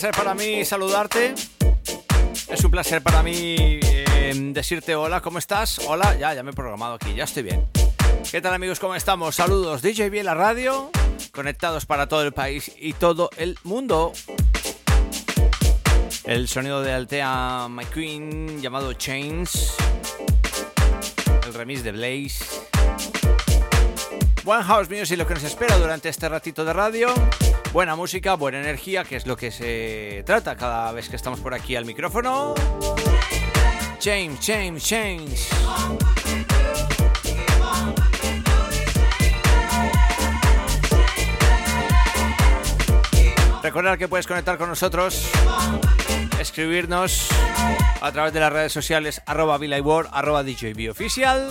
placer para mí saludarte. Es un placer para mí eh, decirte hola, ¿cómo estás? Hola, ya, ya me he programado aquí, ya estoy bien. ¿Qué tal amigos? ¿Cómo estamos? Saludos, DJ B la radio, conectados para todo el país y todo el mundo. El sonido de Altea McQueen llamado Chains. El remix de Blaze. One House Music lo que nos espera durante este ratito de radio. Buena música, buena energía, que es lo que se trata cada vez que estamos por aquí al micrófono. James, James, James. Recordar que puedes conectar con nosotros, escribirnos a través de las redes sociales arroba World, arroba DJB oficial.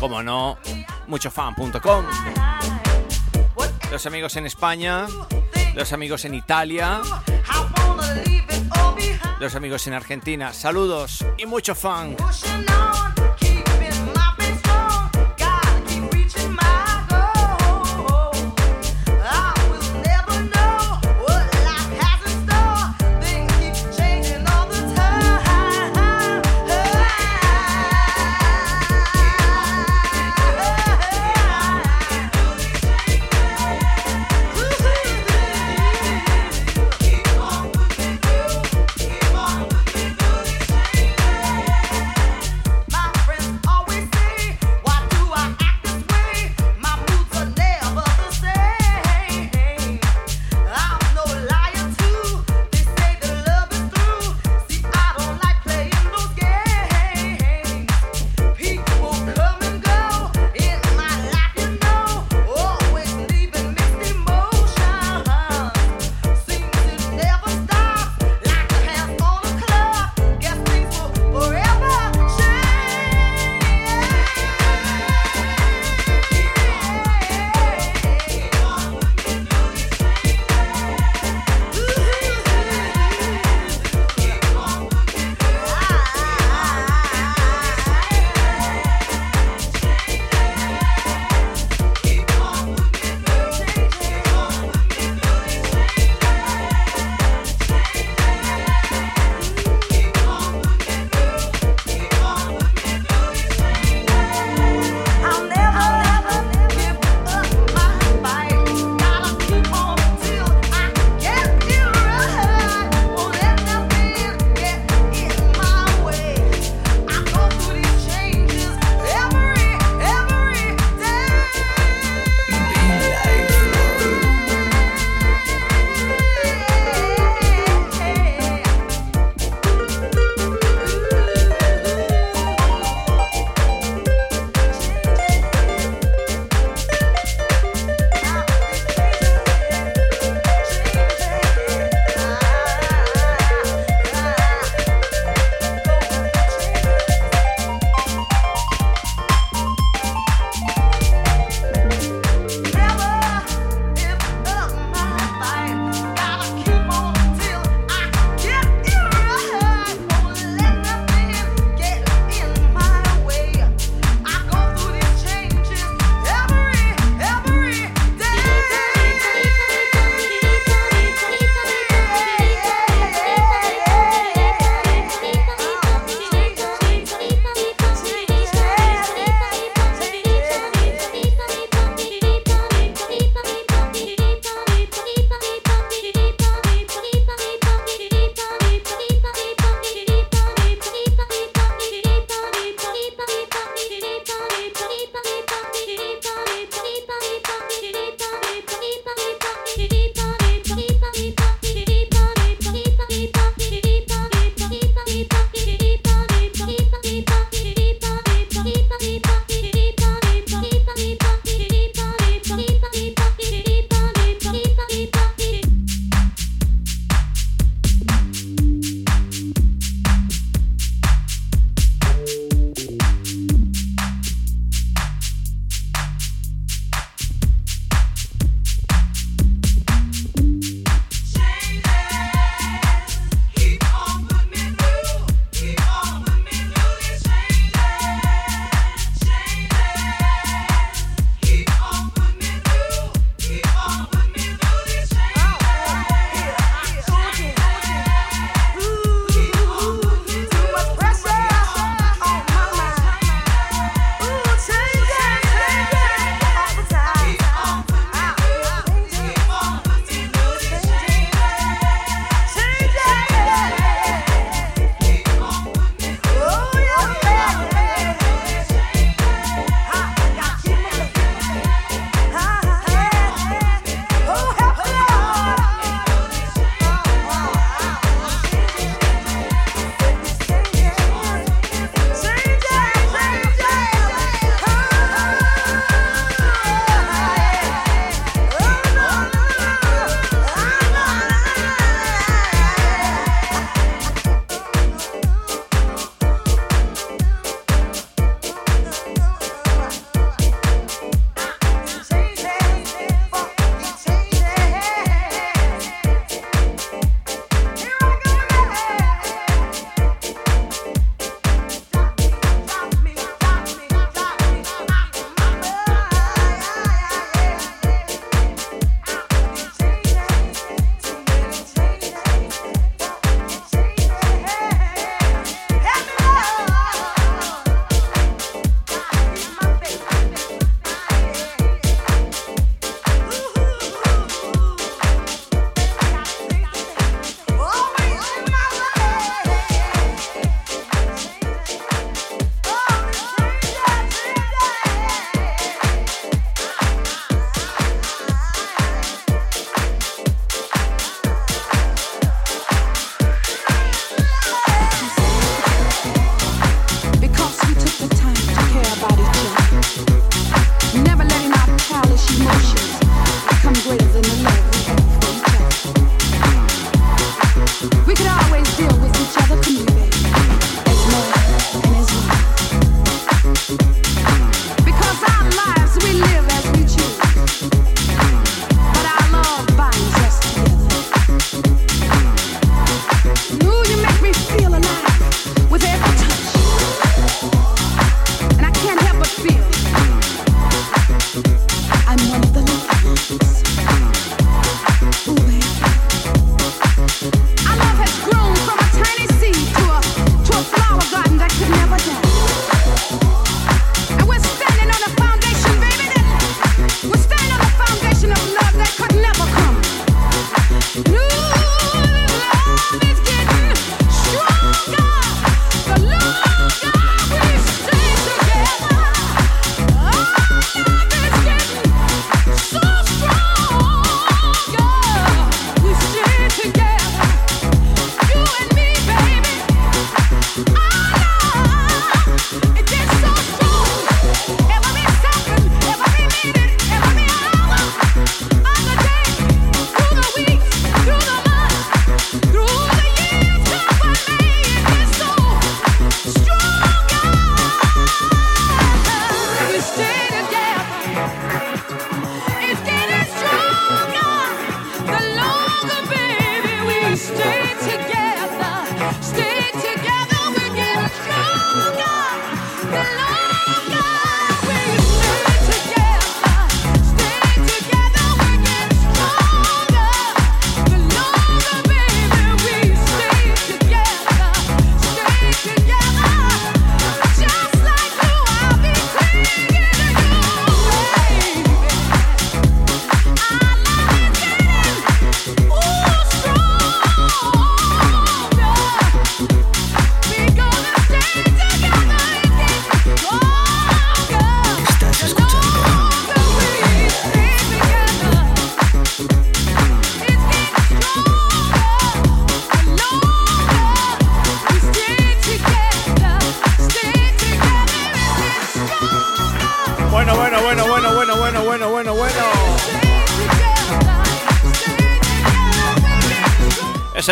Como no, muchofan.com. Los amigos en España, los amigos en Italia, los amigos en Argentina. Saludos y mucho fan.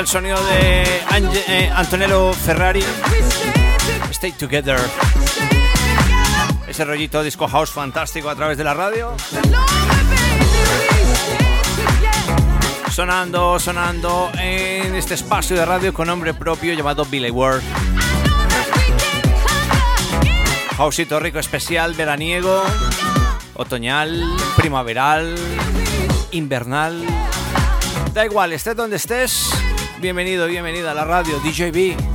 Sonido de eh, Antonello Ferrari. Stay Together. Ese rollito disco house fantástico a través de la radio. Sonando, sonando en este espacio de radio con nombre propio llamado Billy Ward. Houseito rico especial, veraniego, otoñal, primaveral, invernal. Da igual, estés donde estés, Bienvenido, bienvenida a la radio DJB.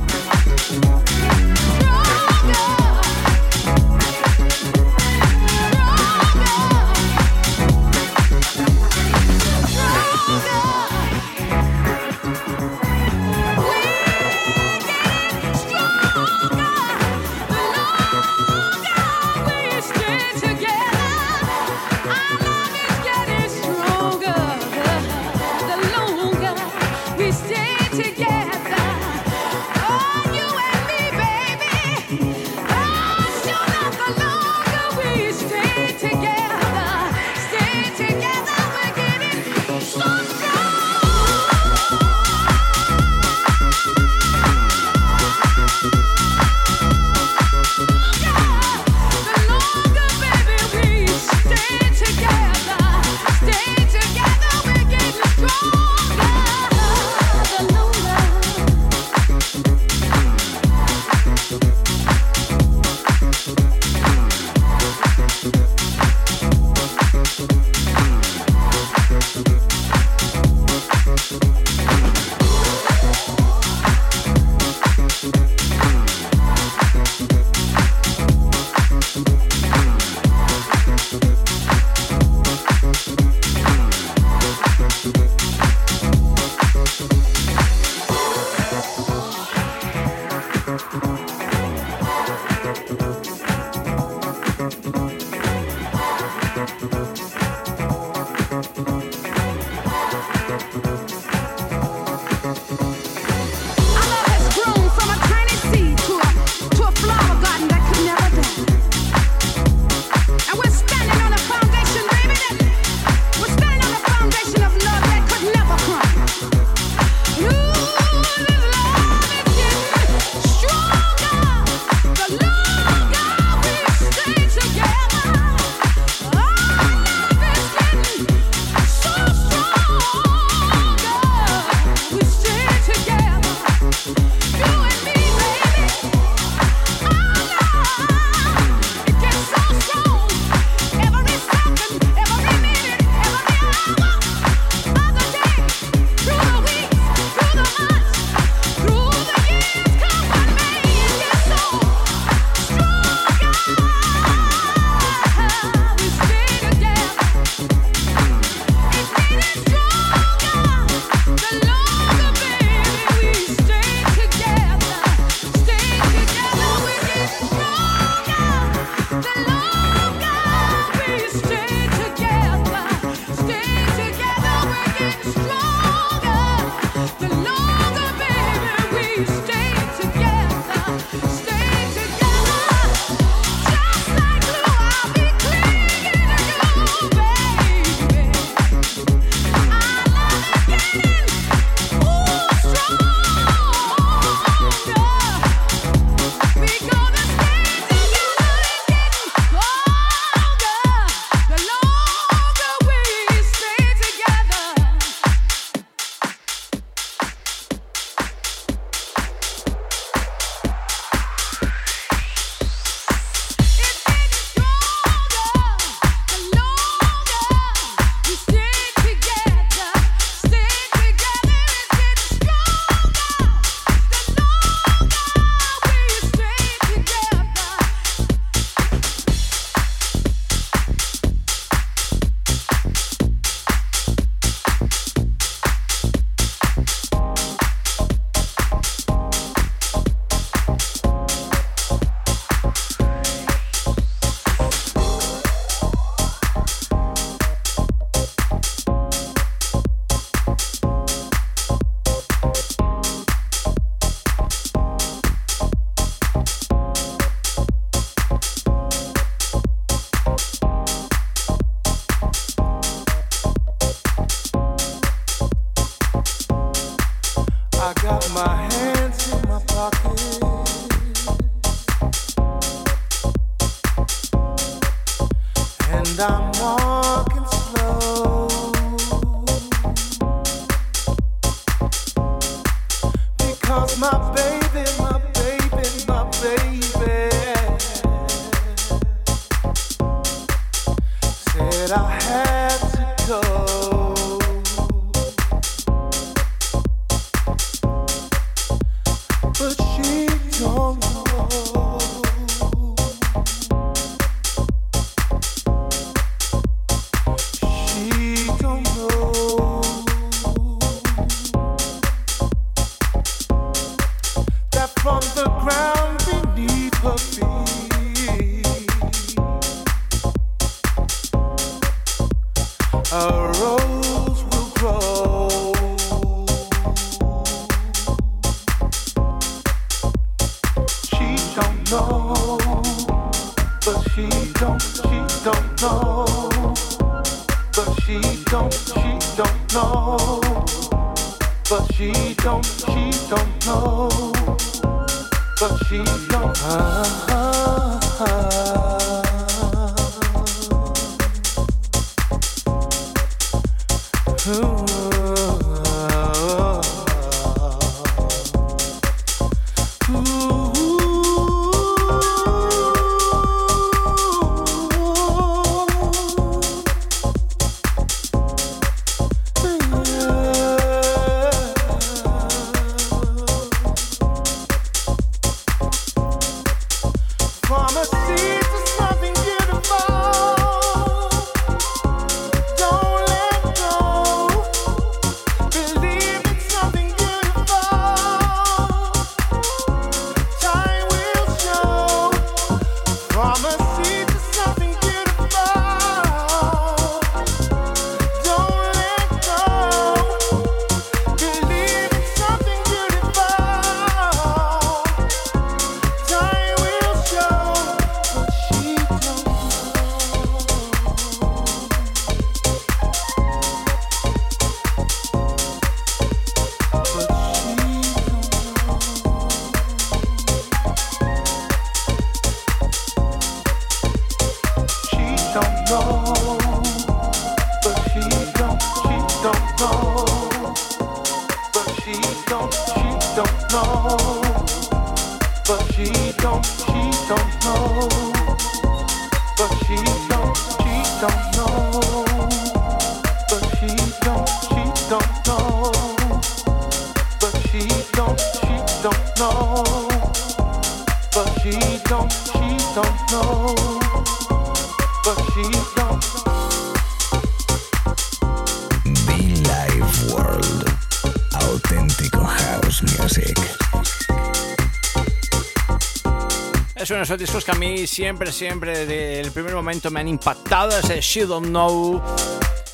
Discos que a mí siempre, siempre, desde el primer momento me han impactado. Ese She Don't Know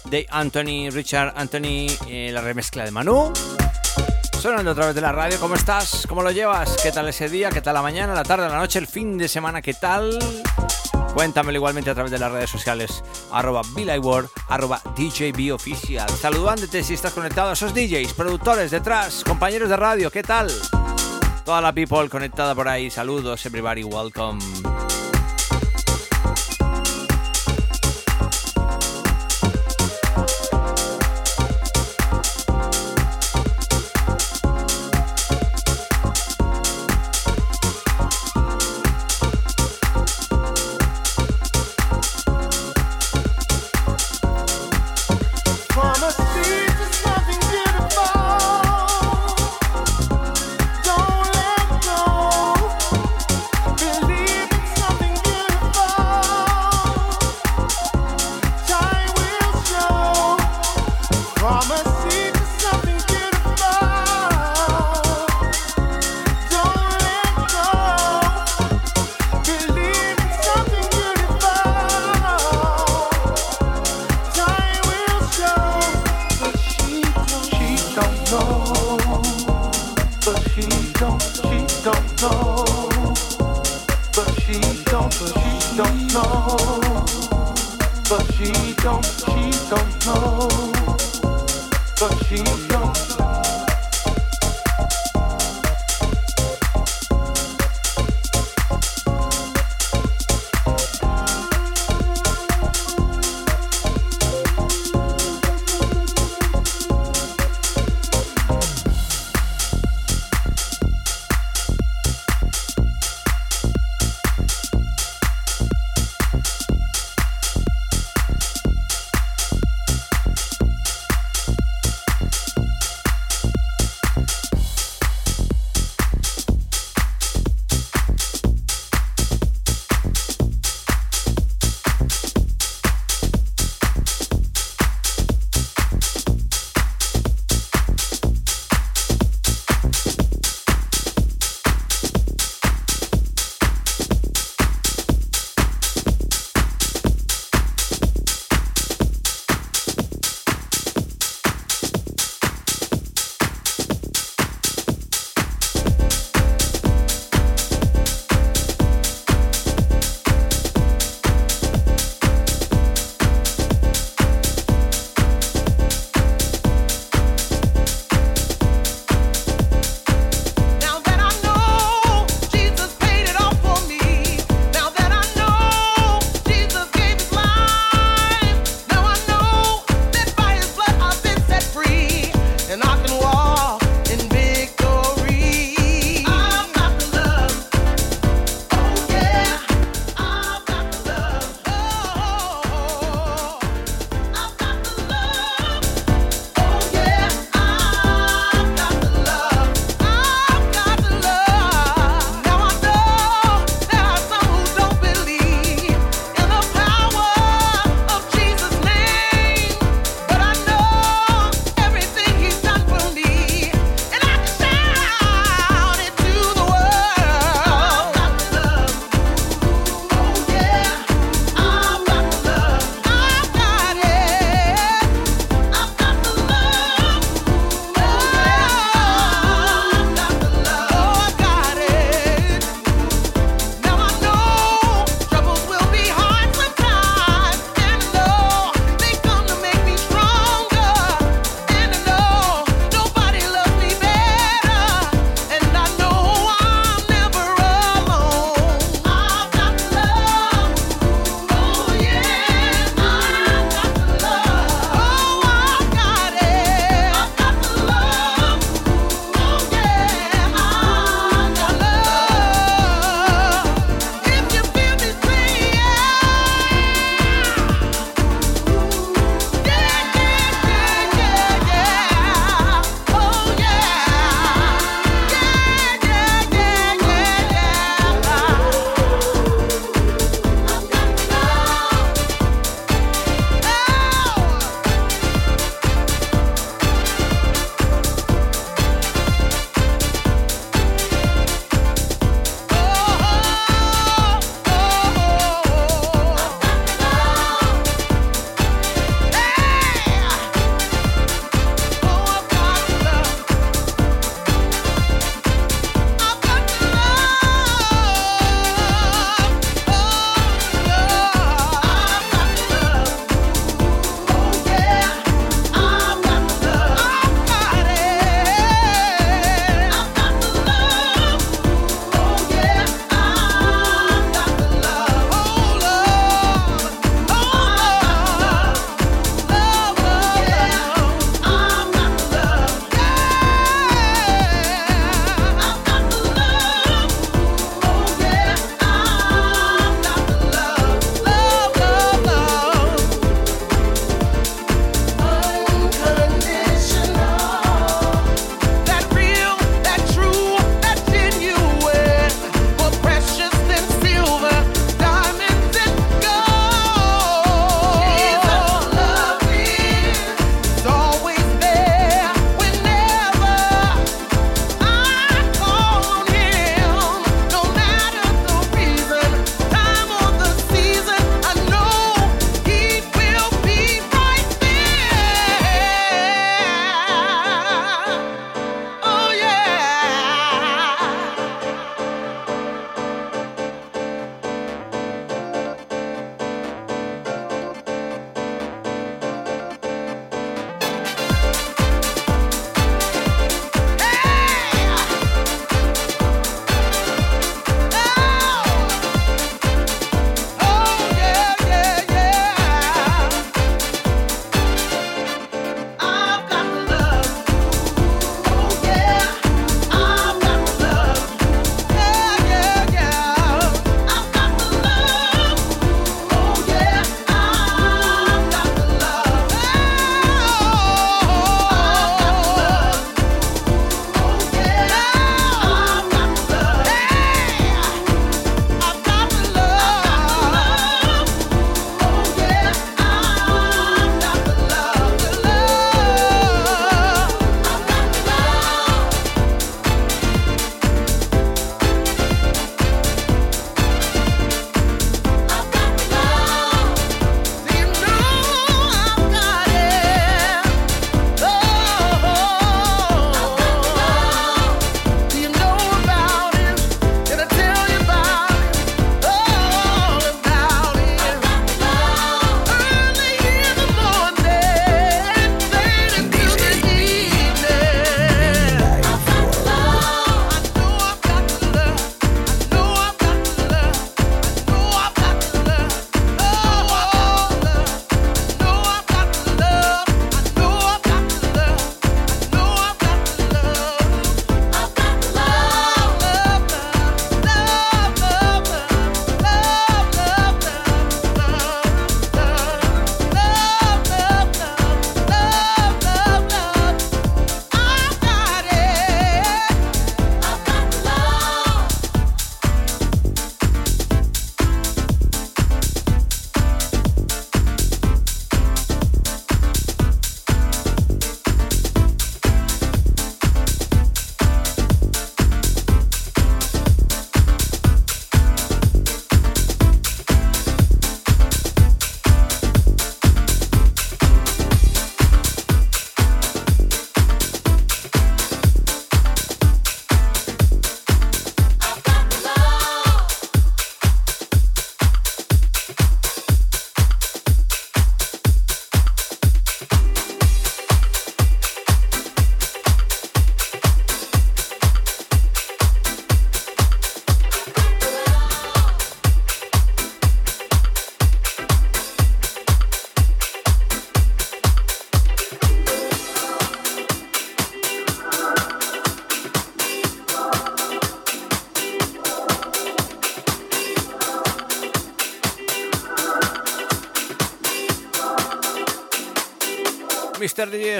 de Anthony, Richard Anthony, eh, la remezcla de Manu. Sonando a través de la radio, ¿cómo estás? ¿Cómo lo llevas? ¿Qué tal ese día? ¿Qué tal la mañana, la tarde, la noche, el fin de semana? ¿Qué tal? Cuéntamelo igualmente a través de las redes sociales, arroba arroba DJB Oficial. Saludándote si estás conectado a esos DJs, productores detrás, compañeros de radio, ¿qué tal? Toda la people conectada por ahí, saludos, everybody, welcome.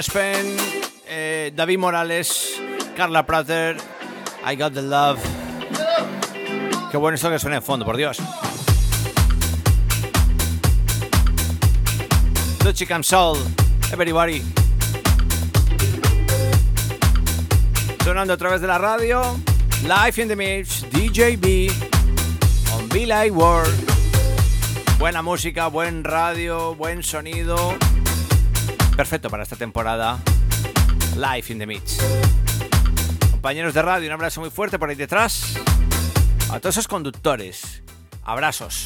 Spen, eh, David Morales, Carla Prater, I Got the Love. Qué bueno esto que suena en fondo, por Dios. The Chicken Soul, everybody. Sonando a través de la radio, Live in the Mix, DJB, on Be Like World. Buena música, buen radio, buen sonido. Perfecto para esta temporada. Live in the Mix. Compañeros de radio, un abrazo muy fuerte por ahí detrás. A todos esos conductores. Abrazos.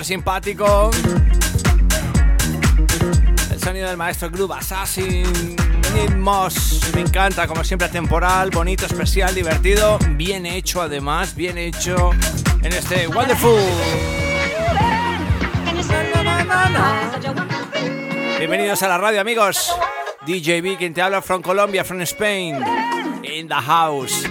Súper simpático. El sonido del maestro Groove Assassin. Moss. Me encanta, como siempre, temporal, bonito, especial, divertido. Bien hecho, además, bien hecho en este Wonderful. Bienvenidos a la radio, amigos. DJB, quien te habla from Colombia, from Spain. In the house.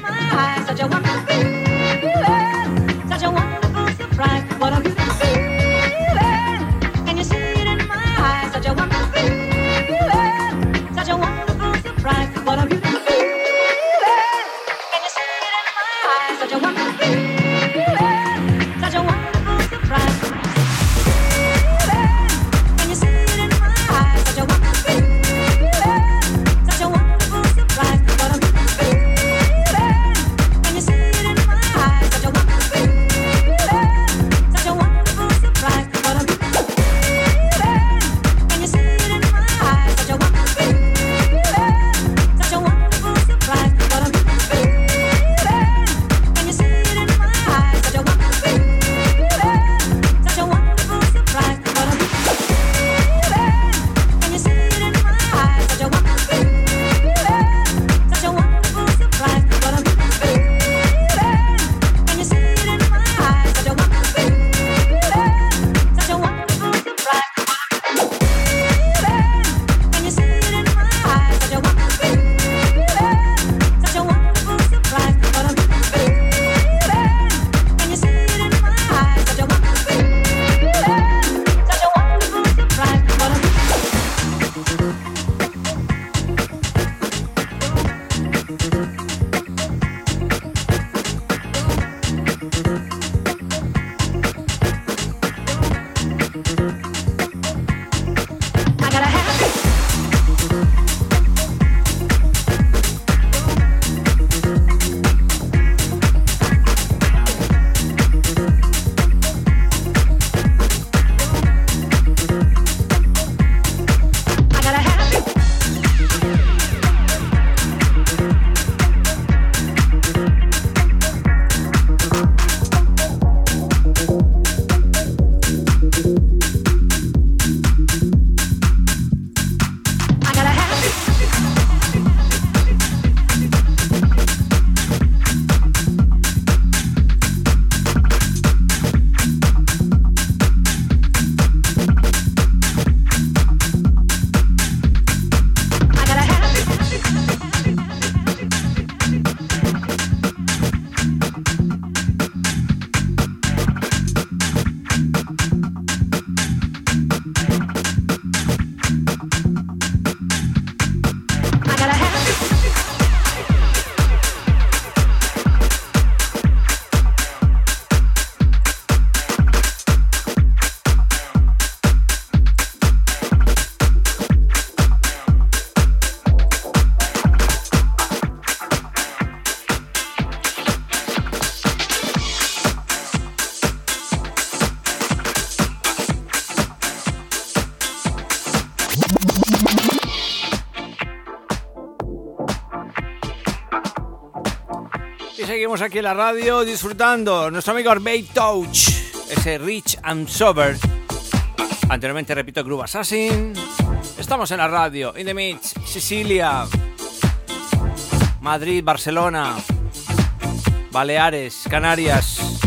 Aquí en la radio disfrutando. Nuestro amigo Arbey Touch, ese Rich and Sober. Anteriormente, repito, Groove Assassin. Estamos en la radio, in the mix, Sicilia, Madrid, Barcelona, Baleares, Canarias.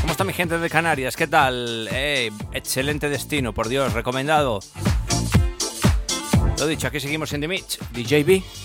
¿Cómo está mi gente de Canarias? ¿Qué tal? Eh, excelente destino, por Dios, recomendado. Lo dicho, aquí seguimos en The Mix, DJB.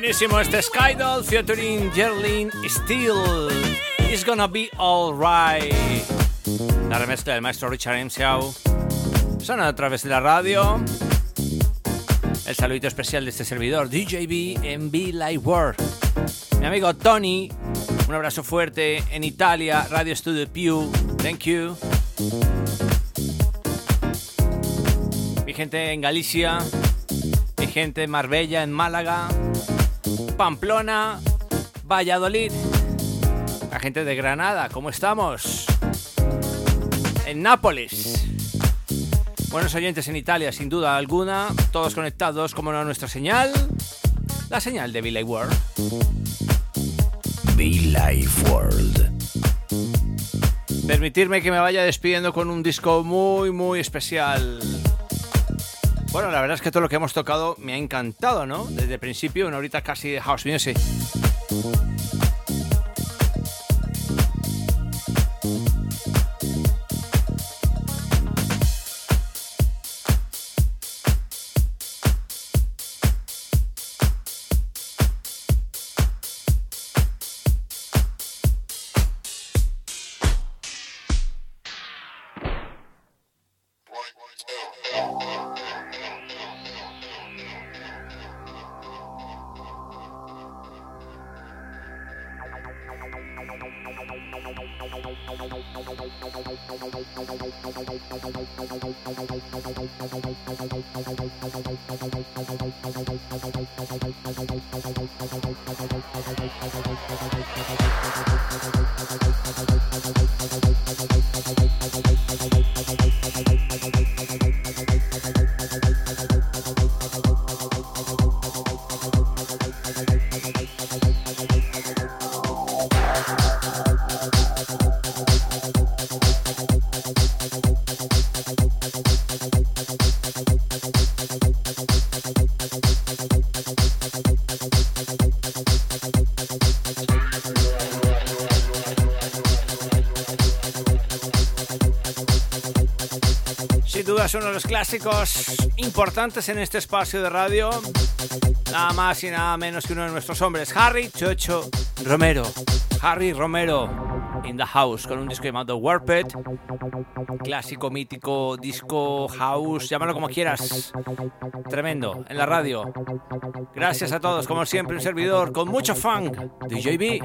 Buenísimo este Skydoll featuring Gerlin Steel. It's gonna be alright. La remezcla del maestro Richard M. Shaw. Suena a través de la radio. El saludito especial de este servidor, DJB en Be Live World. Mi amigo Tony, un abrazo fuerte en Italia, Radio Studio Pew. Thank you. Mi gente en Galicia, mi gente en Marbella, en Málaga, Pamplona, Valladolid, la gente de Granada, ¿cómo estamos? En Nápoles. Buenos oyentes en Italia, sin duda alguna, todos conectados como no nuestra señal, la señal de Be World. Be Life World. Permitirme que me vaya despidiendo con un disco muy, muy especial. Bueno, la verdad es que todo lo que hemos tocado me ha encantado, ¿no? Desde el principio, una horita casi de house music. I es uno de los clásicos importantes en este espacio de radio. Nada más y nada menos que uno de nuestros hombres, Harry Chocho Romero. Harry Romero in the House con un disco llamado Warped, clásico, mítico, disco, house, llámalo como quieras. Tremendo, en la radio. Gracias a todos, como siempre, un servidor con mucho funk, DJB.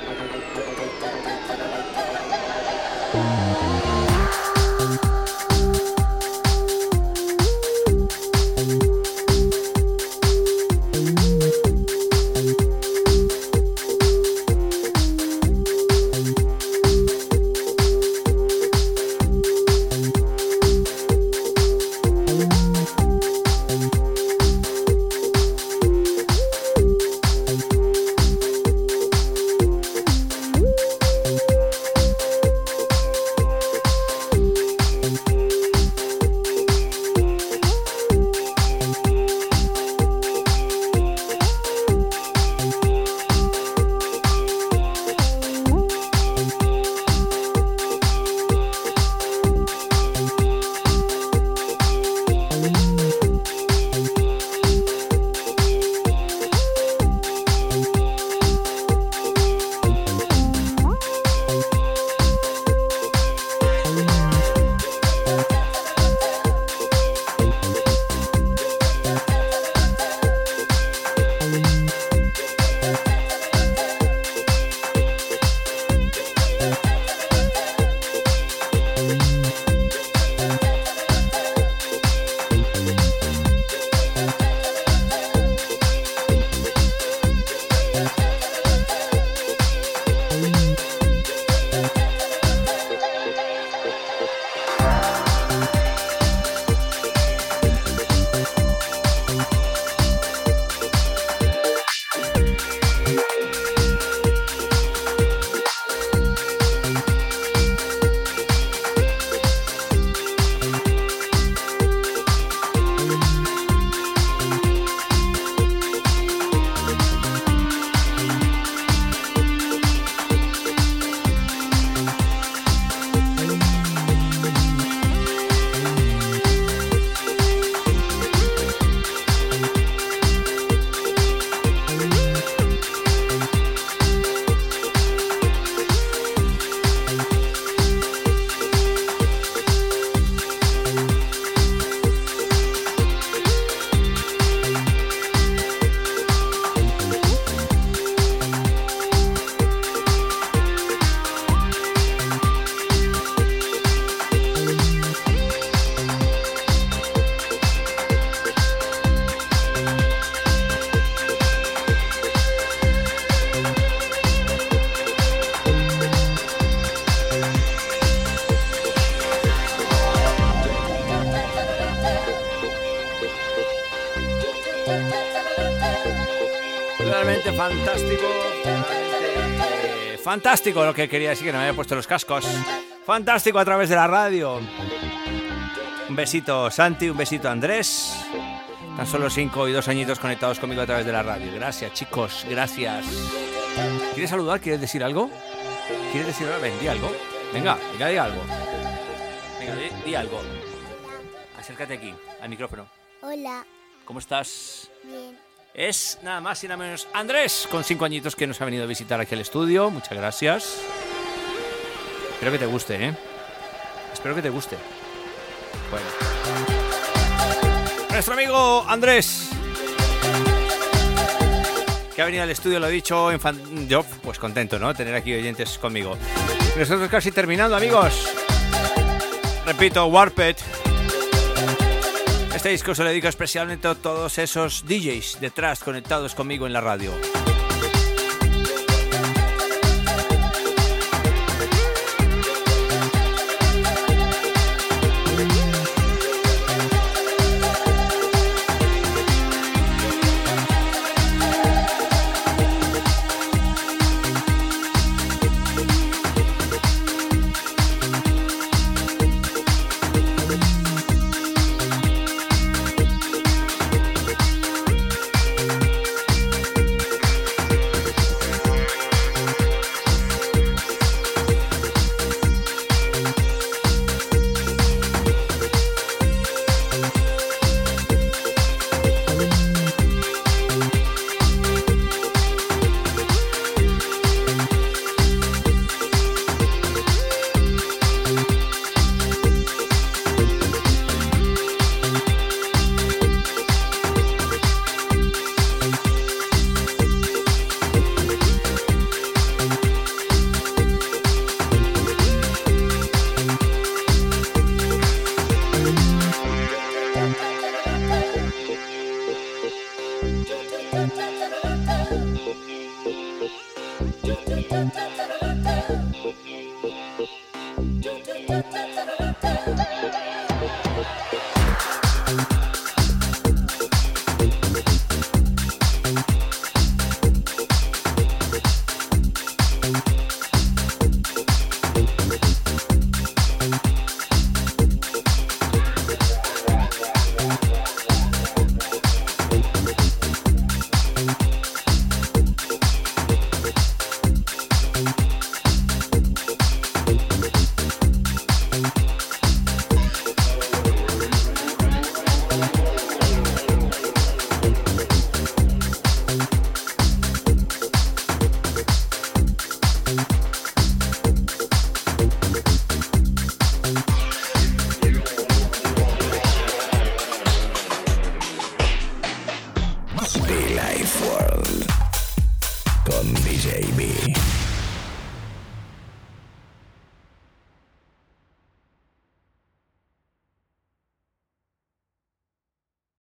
Thank fantástico lo que quería decir, que no me había puesto los cascos. Fantástico a través de la radio. Un besito Santi, un besito Andrés. Tan solo 5 y 2 añitos conectados conmigo a través de la radio. Gracias chicos, gracias. ¿Quieres saludar? ¿Quieres decir algo? ¿Quieres decir algo? Ven, di algo. Venga, venga, di algo. Venga, di, di algo. Acércate aquí, al micrófono. Hola, ¿Cómo estás? bien. Es nada más y nada menos Andrés, con cinco añitos que nos ha venido a visitar aquí al estudio. Muchas gracias. Espero que te guste, ¿eh? Espero que te guste. Bueno. Nuestro amigo Andrés. Que ha venido al estudio, lo he dicho, en yo pues contento, ¿no? Tener aquí oyentes conmigo. Nosotros casi terminando, amigos. Repito, Warped. Este disco se lo dedico especialmente a todos esos DJs detrás conectados conmigo en la radio.